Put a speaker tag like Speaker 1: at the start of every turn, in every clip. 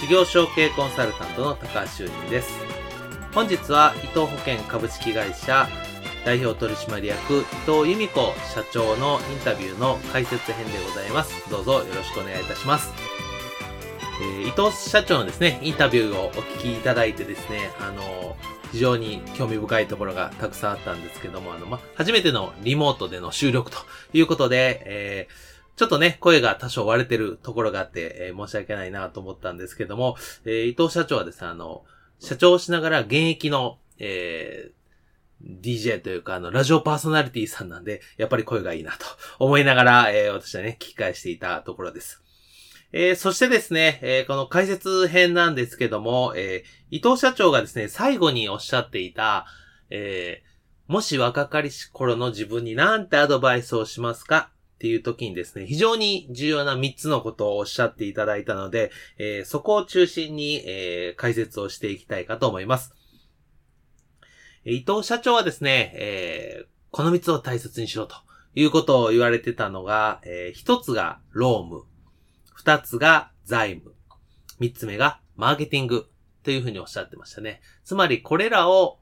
Speaker 1: 事業承継コンサルタントの高橋修人です。本日は伊藤保険株式会社代表取締役伊藤由美子社長のインタビューの解説編でございます。どうぞよろしくお願いいたします。えー、伊藤社長のですね、インタビューをお聞きいただいてですね、あの非常に興味深いところがたくさんあったんですけども、あの、ま、初めてのリモートでの収録ということで、えーちょっとね、声が多少割れてるところがあって、えー、申し訳ないなと思ったんですけども、えー、伊藤社長はですね、あの、社長をしながら現役の、えー、DJ というか、あの、ラジオパーソナリティさんなんで、やっぱり声がいいなと思いながら、えー、私はね、聞き返していたところです。えー、そしてですね、えー、この解説編なんですけども、えー、伊藤社長がですね、最後におっしゃっていた、え、もし若かりし頃の自分に何てアドバイスをしますか？っていう時にですね、非常に重要な3つのことをおっしゃっていただいたので、えー、そこを中心に、えー、解説をしていきたいかと思います。伊藤社長はですね、えー、この3つを大切にしろということを言われてたのが、えー、1つがローム、2つが財務、3つ目がマーケティングというふうにおっしゃってましたね。つまりこれらを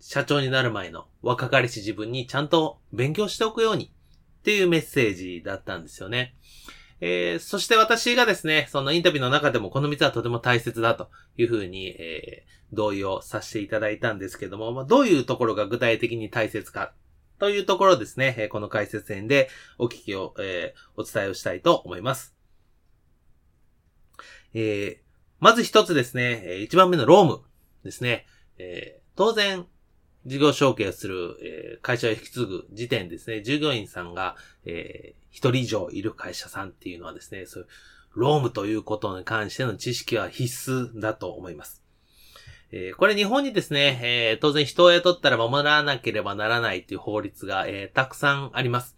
Speaker 1: 社長になる前の若かりし自分にちゃんと勉強しておくようにっていうメッセージだったんですよね。えー、そして私がですね、そのインタビューの中でもこの3つはとても大切だというふうに、えー、同意をさせていただいたんですけども、まあ、どういうところが具体的に大切かというところですね、えー、この解説編でお聞きを、えー、お伝えをしたいと思います。えー、まず一つですね、一番目のロームですね。えー、当然、事業承継する、えー、会社を引き継ぐ時点ですね、従業員さんが、えー、一人以上いる会社さんっていうのはですね、そういう、ロームということに関しての知識は必須だと思います。えー、これ日本にですね、えー、当然人を雇ったら守らなければならないという法律が、えー、たくさんあります。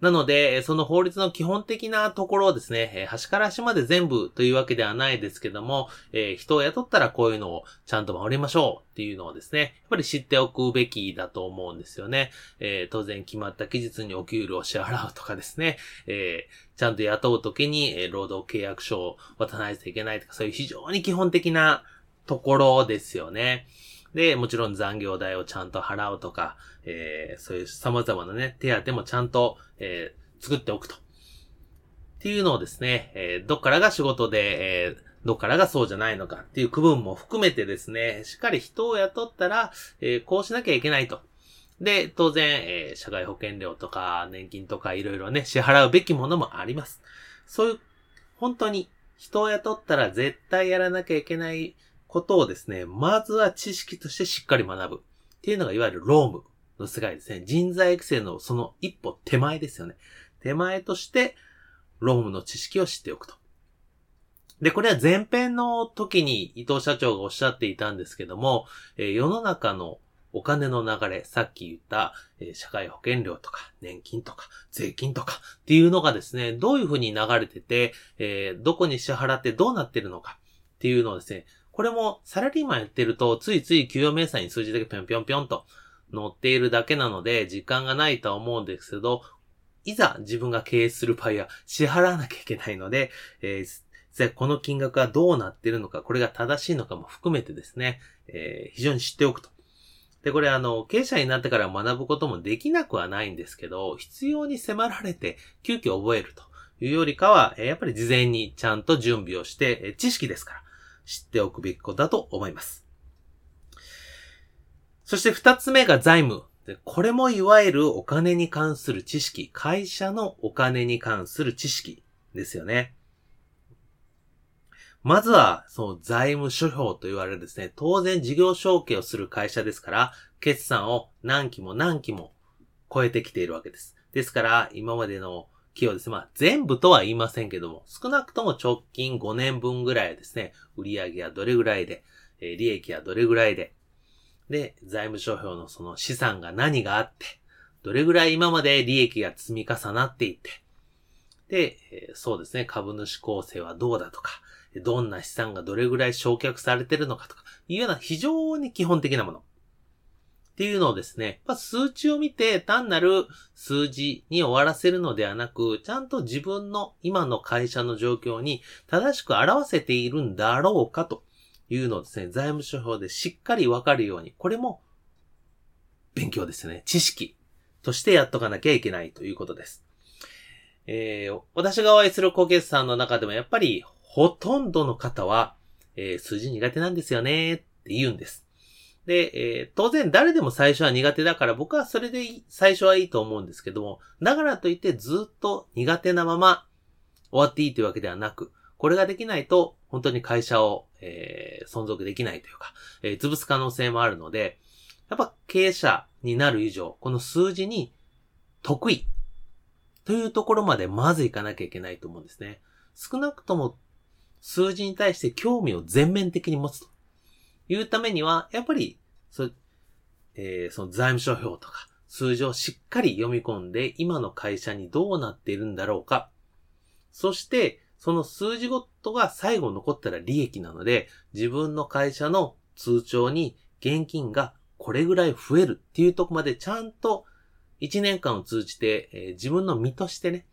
Speaker 1: なので、その法律の基本的なところをですね、端から端まで全部というわけではないですけども、えー、人を雇ったらこういうのをちゃんと守りましょうっていうのをですね、やっぱり知っておくべきだと思うんですよね。えー、当然決まった期日にお給料を支払うとかですね、えー、ちゃんと雇うときに、労働契約書を渡さないといけないとか、そういう非常に基本的なところですよね。で、もちろん残業代をちゃんと払うとか、えー、そういう様々なね、手当もちゃんと、えー、作っておくと。っていうのをですね、えー、どっからが仕事で、えー、どっからがそうじゃないのかっていう区分も含めてですね、しっかり人を雇ったら、えー、こうしなきゃいけないと。で、当然、えー、社会保険料とか年金とかいろいろね、支払うべきものもあります。そういう、本当に人を雇ったら絶対やらなきゃいけないことをですね、まずは知識としてしっかり学ぶ。っていうのがいわゆるロームの世界ですね。人材育成のその一歩手前ですよね。手前として、ロームの知識を知っておくと。で、これは前編の時に伊藤社長がおっしゃっていたんですけども、え、世の中のお金の流れ、さっき言った、え、社会保険料とか、年金とか、税金とかっていうのがですね、どういうふうに流れてて、え、どこに支払ってどうなってるのかっていうのをですね、これもサラリーマンやってると、ついつい給与明細に数字だけぴょんぴょんぴょんと載っているだけなので、時間がないとは思うんですけど、いざ自分が経営する場合は支払わなきゃいけないので、えー、この金額はどうなっているのか、これが正しいのかも含めてですね、えー、非常に知っておくと。で、これあの、経営者になってから学ぶこともできなくはないんですけど、必要に迫られて急遽覚えるというよりかは、やっぱり事前にちゃんと準備をして、知識ですから、知っておくべきことだと思います。そして二つ目が財務。これもいわゆるお金に関する知識。会社のお金に関する知識ですよね。まずは、その財務諸表と言われるですね、当然事業承継をする会社ですから、決算を何期も何期も超えてきているわけです。ですから、今までの企業ですね、まあ全部とは言いませんけども、少なくとも直近5年分ぐらいですね、売上はどれぐらいで、え利益はどれぐらいで、で、財務諸表のその資産が何があって、どれぐらい今まで利益が積み重なっていって、で、えそうですね、株主構成はどうだとか、どんな資産がどれぐらい焼却されてるのかとか、いうような非常に基本的なもの。っていうのをですね、まあ、数値を見て単なる数字に終わらせるのではなく、ちゃんと自分の今の会社の状況に正しく表せているんだろうかというのをですね、財務諸表でしっかりわかるように、これも勉強ですね。知識としてやっとかなきゃいけないということです。えー、私がお会いする高決さんの中でもやっぱりほとんどの方は、えー、数字苦手なんですよねって言うんです。で、えー、当然誰でも最初は苦手だから僕はそれで最初はいいと思うんですけども、だからといってずっと苦手なまま終わっていいというわけではなく、これができないと本当に会社を、えー、存続できないというか、えー、潰す可能性もあるので、やっぱ経営者になる以上、この数字に得意というところまでまずいかなきゃいけないと思うんですね。少なくとも数字に対して興味を全面的に持つというためには、やっぱり、そ、えー、その財務諸表とか数字をしっかり読み込んで、今の会社にどうなっているんだろうか。そして、その数字ごとが最後残ったら利益なので、自分の会社の通帳に現金がこれぐらい増えるっていうとこまでちゃんと1年間を通じて、えー、自分の身としてね、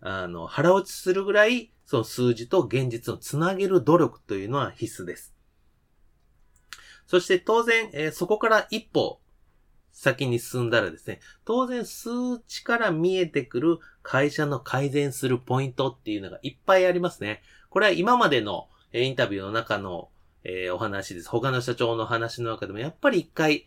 Speaker 1: あの、腹落ちするぐらいその数字と現実をつなげる努力というのは必須です。そして当然、えー、そこから一歩先に進んだらですね、当然数値から見えてくる会社の改善するポイントっていうのがいっぱいありますね。これは今までのインタビューの中の、えー、お話です。他の社長の話の中でもやっぱり一回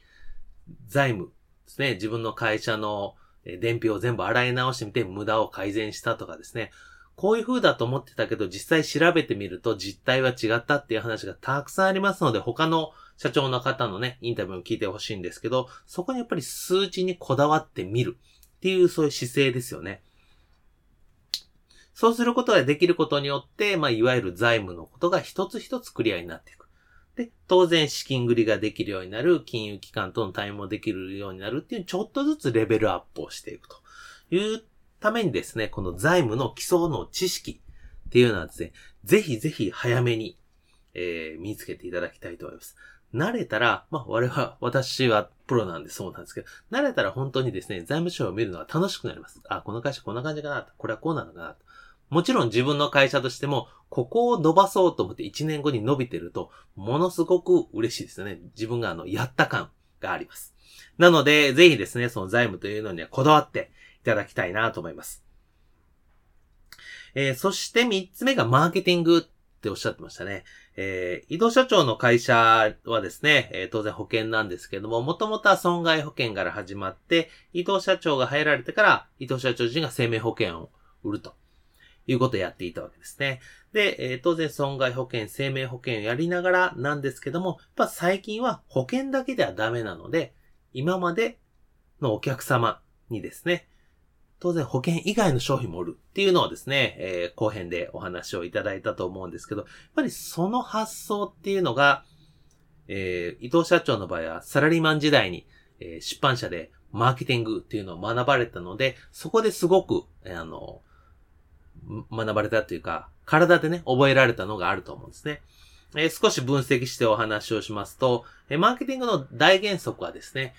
Speaker 1: 財務ですね、自分の会社の伝票を全部洗い直してみて無駄を改善したとかですね、こういう風だと思ってたけど、実際調べてみると実態は違ったっていう話がたくさんありますので、他の社長の方のね、インタビューを聞いてほしいんですけど、そこにやっぱり数値にこだわってみるっていうそういう姿勢ですよね。そうすることができることによって、まあ、いわゆる財務のことが一つ一つクリアになっていく。で、当然資金繰りができるようになる、金融機関との対応もできるようになるっていう、ちょっとずつレベルアップをしていくというためにですね、この財務の基礎の知識っていうのはですね、ぜひぜひ早めに、えー、身につけていただきたいと思います。慣れたら、まあ、我々、私はプロなんでそうなんですけど、慣れたら本当にですね、財務省を見るのが楽しくなります。あ、この会社こんな感じかなこれはこうなのかなもちろん自分の会社としても、ここを伸ばそうと思って1年後に伸びてると、ものすごく嬉しいですよね。自分があの、やった感があります。なので、ぜひですね、その財務というのにはこだわってい、ただきたいなと思います。えー、そして三つ目がマーケティングっておっしゃってましたね。えー、移動社長の会社はですね、えー、当然保険なんですけども、もともとは損害保険から始まって、移動社長が入られてから、移動社長自身が生命保険を売るということをやっていたわけですね。で、えー、当然損害保険、生命保険をやりながらなんですけども、やっぱ最近は保険だけではダメなので、今までのお客様にですね、当然保険以外の商品も売るっていうのをですね、えー、後編でお話をいただいたと思うんですけど、やっぱりその発想っていうのが、えー、伊藤社長の場合はサラリーマン時代に、えー、出版社でマーケティングっていうのを学ばれたので、そこですごく、えー、あの、学ばれたというか、体でね、覚えられたのがあると思うんですね。えー、少し分析してお話をしますと、えー、マーケティングの大原則はですね、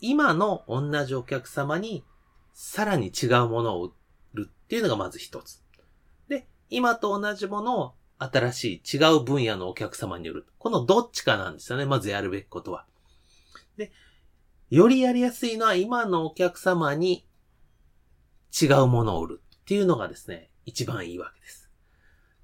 Speaker 1: 今の同じお客様にさらに違うものを売るっていうのがまず一つ。で、今と同じものを新しい違う分野のお客様に売る。このどっちかなんですよね。まずやるべきことは。で、よりやりやすいのは今のお客様に違うものを売るっていうのがですね、一番いいわけです。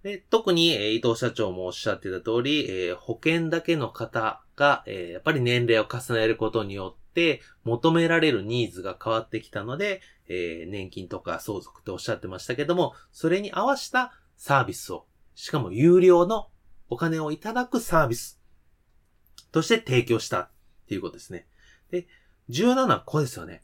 Speaker 1: で特に、えー伊藤社長もおっしゃってた通り、えー保険だけの方が、えーやっぱり年齢を重ねることによって求められるニーズが変わってきたので、えー年金とか相続っておっしゃってましたけども、それに合わせたサービスを、しかも有料のお金をいただくサービスとして提供したっていうことですね。で、重要なのはここですよね。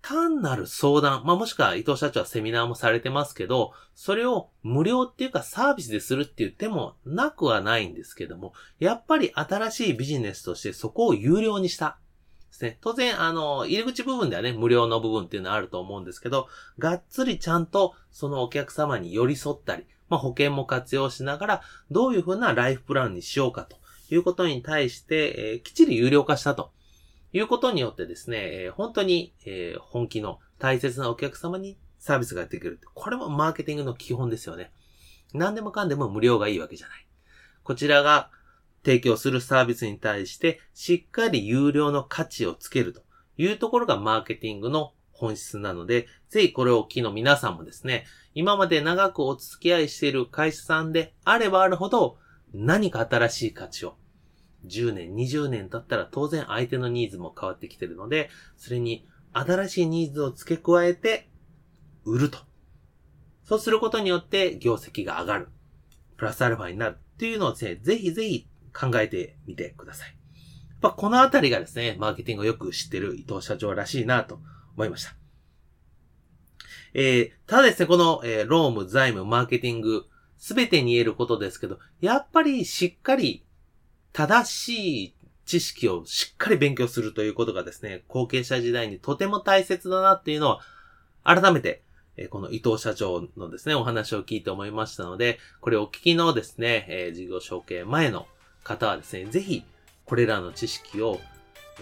Speaker 1: 単なる相談、まあ、もしくは伊藤社長はセミナーもされてますけど、それを無料っていうかサービスでするっていう手もなくはないんですけども、やっぱり新しいビジネスとしてそこを有料にした。ですね。当然、あの、入り口部分ではね、無料の部分っていうのはあると思うんですけど、がっつりちゃんとそのお客様に寄り添ったり、まあ、保険も活用しながら、どういうふうなライフプランにしようかということに対して、えーきっちり有料化したと。いうことによってですね、えー本当に、えー本気の大切なお客様にサービスがやってくる。これもマーケティングの基本ですよね。何でもかんでも無料がいいわけじゃない。こちらが提供するサービスに対して、しっかり有料の価値をつけるというところがマーケティングの本質なので、ぜひこれを機の皆さんもですね、今まで長くお付き合いしている会社さんであればあるほど、何か新しい価値を10年、20年経ったら当然相手のニーズも変わってきているので、それに新しいニーズを付け加えて売ると。そうすることによって業績が上がる。プラスアルファになるっていうのを、ぜひぜひ考えてみてください。やっぱこのあたりがですね、マーケティングをよく知ってる伊藤社長らしいなと思いました。えー、ただですね、この、えー、ローム、財務、マーケティング、すべてに言えることですけど、やっぱりしっかり正しい知識をしっかり勉強するということがですね、後継者時代にとても大切だなっていうのは、改めて、えこの伊藤社長のですね、お話を聞いて思いましたので、これお聞きのですね、え事業承継前の方はですね、ぜひ、これらの知識を、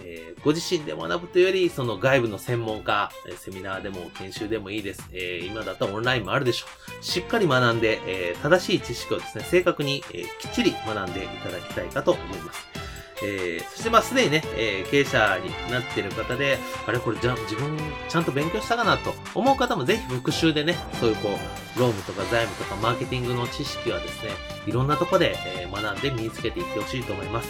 Speaker 1: えーご自身で学ぶというより、その外部の専門家、セミナーでも研修でもいいです。えー今だとオンラインもあるでしょう。しっかり学んで、えー正しい知識をですね、正確に、えきっちり学んでいただきたいかと思います。えーそしてまあすでにね、えー経営者になっている方で、あれこれじゃ自分ちゃんと勉強したかなと思う方もぜひ復習でね、そういうこう、ロームとか財務とかマーケティングの知識はですね、いろんなとこで、えー学んで身につけていってほしいと思います。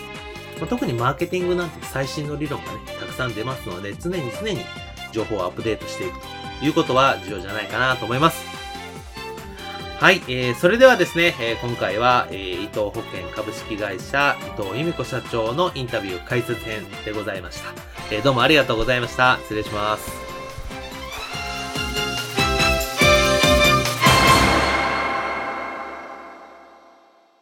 Speaker 1: まあ特にマーケティングなんて最新の理論がね、たくさん出ますので、常に常に情報をアップデートしていくということは重要じゃないかなと思います。はい、えー、それではですね、えー今回は、えー伊藤保険株式会社伊藤由美子社長のインタビュー解説編でございました。えーどうもありがとうございました。失礼します。